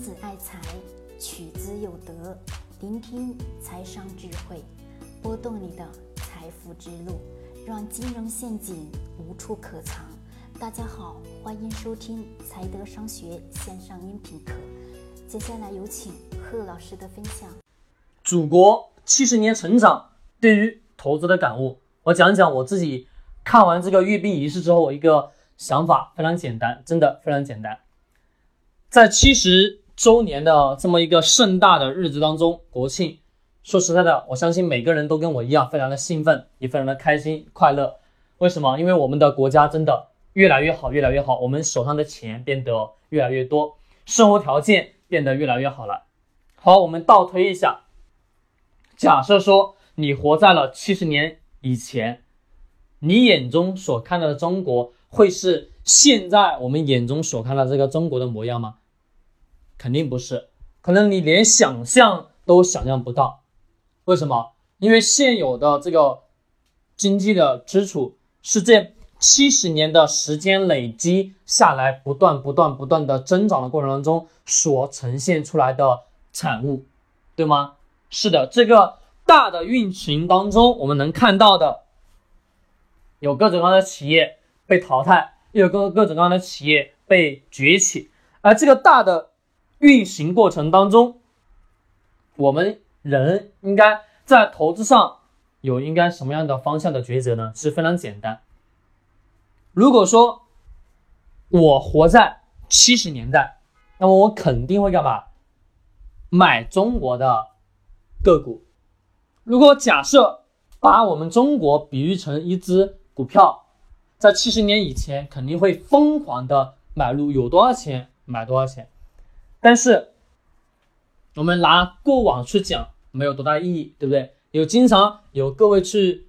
子爱财，取之有德。聆听财商智慧，拨动你的财富之路，让金融陷阱无处可藏。大家好，欢迎收听财德商学线上音频课。接下来有请贺老师的分享。祖国七十年成长对于投资的感悟，我讲讲我自己看完这个阅兵仪式之后一个想法，非常简单，真的非常简单。在七十周年的这么一个盛大的日子当中，国庆，说实在的，我相信每个人都跟我一样，非常的兴奋，也非常的开心快乐。为什么？因为我们的国家真的越来越好，越来越好，我们手上的钱变得越来越多，生活条件变得越来越好了。好，我们倒推一下，假设说你活在了七十年以前，你眼中所看到的中国会是现在我们眼中所看到这个中国的模样吗？肯定不是，可能你连想象都想象不到。为什么？因为现有的这个经济的基础是这七十年的时间累积下来，不断、不断、不断的增长的过程当中所呈现出来的产物，对吗？是的，这个大的运行当中，我们能看到的有各种各样的企业被淘汰，又有各各种各样的企业被崛起，而这个大的。运行过程当中，我们人应该在投资上有应该什么样的方向的抉择呢？是非常简单。如果说我活在七十年代，那么我肯定会干嘛？买中国的个股。如果假设把我们中国比喻成一只股票，在七十年以前肯定会疯狂的买入，有多少钱买多少钱。但是，我们拿过往去讲没有多大意义，对不对？有经常有各位去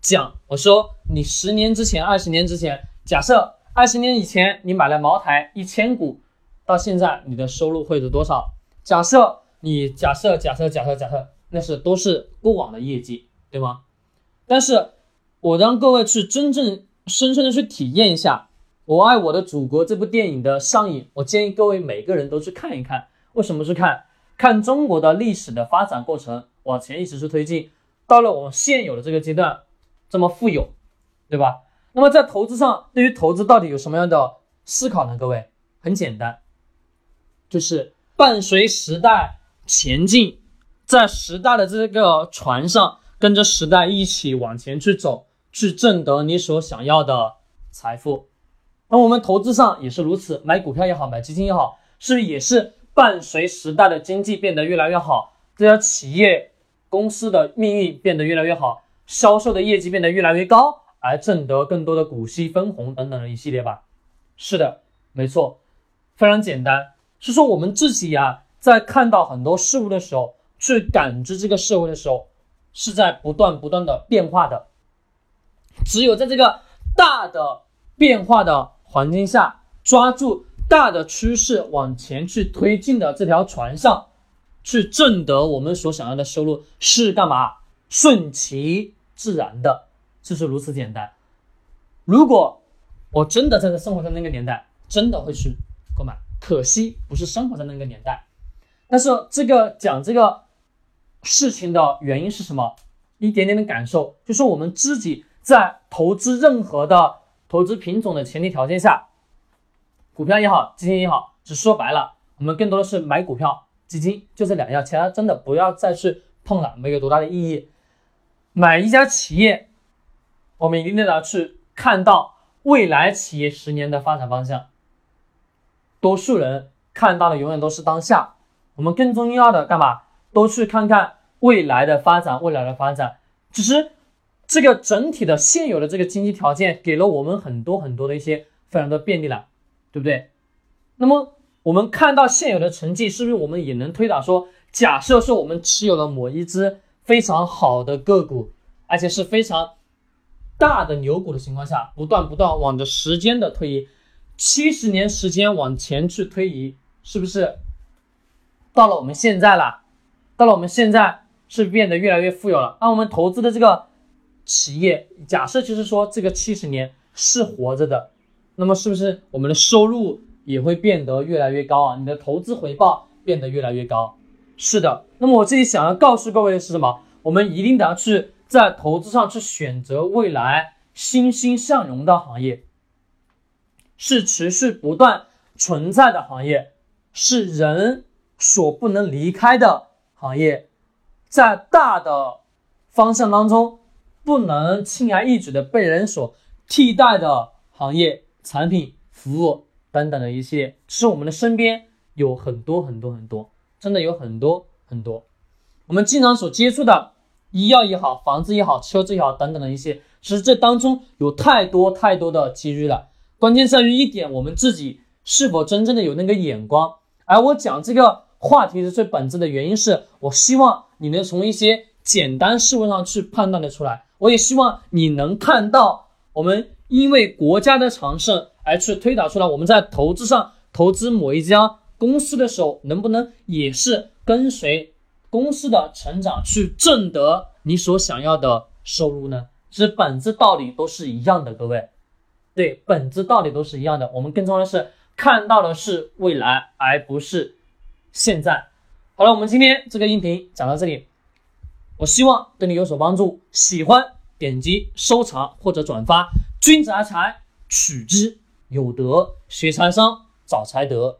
讲，我说你十年之前、二十年之前，假设二十年以前你买了茅台一千股，到现在你的收入会是多少？假设你假设假设假设假设，那是都是过往的业绩，对吗？但是我让各位去真正深深的去体验一下。我爱我的祖国这部电影的上映，我建议各位每个人都去看一看。为什么去看？看中国的历史的发展过程往前一直是推进，到了我们现有的这个阶段，这么富有，对吧？那么在投资上，对于投资到底有什么样的思考呢？各位，很简单，就是伴随时代前进，在时代的这个船上，跟着时代一起往前去走，去挣得你所想要的财富。那我们投资上也是如此，买股票也好，买基金也好，是不是也是伴随时代的经济变得越来越好，这家企业公司的命运变得越来越好，销售的业绩变得越来越高，而挣得更多的股息分红等等的一系列吧？是的，没错，非常简单，是说我们自己呀，在看到很多事物的时候，去感知这个社会的时候，是在不断不断的变化的，只有在这个大的变化的。环境下抓住大的趋势往前去推进的这条船上，去挣得我们所想要的收入是干嘛？顺其自然的，就是如此简单。如果我真的在生活在那个年代，真的会去购买。可惜不是生活在那个年代。但是这个讲这个事情的原因是什么？一点点的感受，就是我们自己在投资任何的。投资品种的前提条件下，股票也好，基金也好，只说白了，我们更多的是买股票、基金，就这两样，其他真的不要再去碰了，没有多大的意义。买一家企业，我们一定要去看到未来企业十年的发展方向。多数人看到的永远都是当下，我们更重要的干嘛？都去看看未来的发展，未来的发展，只是。这个整体的现有的这个经济条件给了我们很多很多的一些非常的便利了，对不对？那么我们看到现有的成绩，是不是我们也能推导说，假设说我们持有了某一只非常好的个股，而且是非常大的牛股的情况下，不断不断往着时间的推移，七十年时间往前去推移，是不是到了我们现在了？到了我们现在是变得越来越富有了？那我们投资的这个。企业假设就是说这个七十年是活着的，那么是不是我们的收入也会变得越来越高啊，你的投资回报变得越来越高。是的，那么我这里想要告诉各位的是什么？我们一定得要去在投资上去选择未来欣欣向荣的行业，是持续不断存在的行业，是人所不能离开的行业，在大的方向当中不能轻而易举的被人所替代的行业、产品、服务等等的一些，是我们的身边有很多很多很多，真的有很多很多。我们经常所接触的医药也好，房子也好，车子也好等等的一些，其实这当中有太多太多的机遇了。关键在于一点，我们自己是否真正的有那个眼光。而我讲这个话题的最本质的原因是，我希望你能从一些简单事物上去判断的出来。我也希望你能看到，我们因为国家的强盛而去推导出来，我们在投资上投资某一家公司的时候，能不能也是跟随。公司的成长去挣得你所想要的收入呢？其实本质道理都是一样的，各位，对，本质道理都是一样的。我们更重要的是看到的是未来，而不是现在。好了，我们今天这个音频讲到这里，我希望对你有所帮助。喜欢点击收藏或者转发。君子爱财，取之有德；学财商，找财德。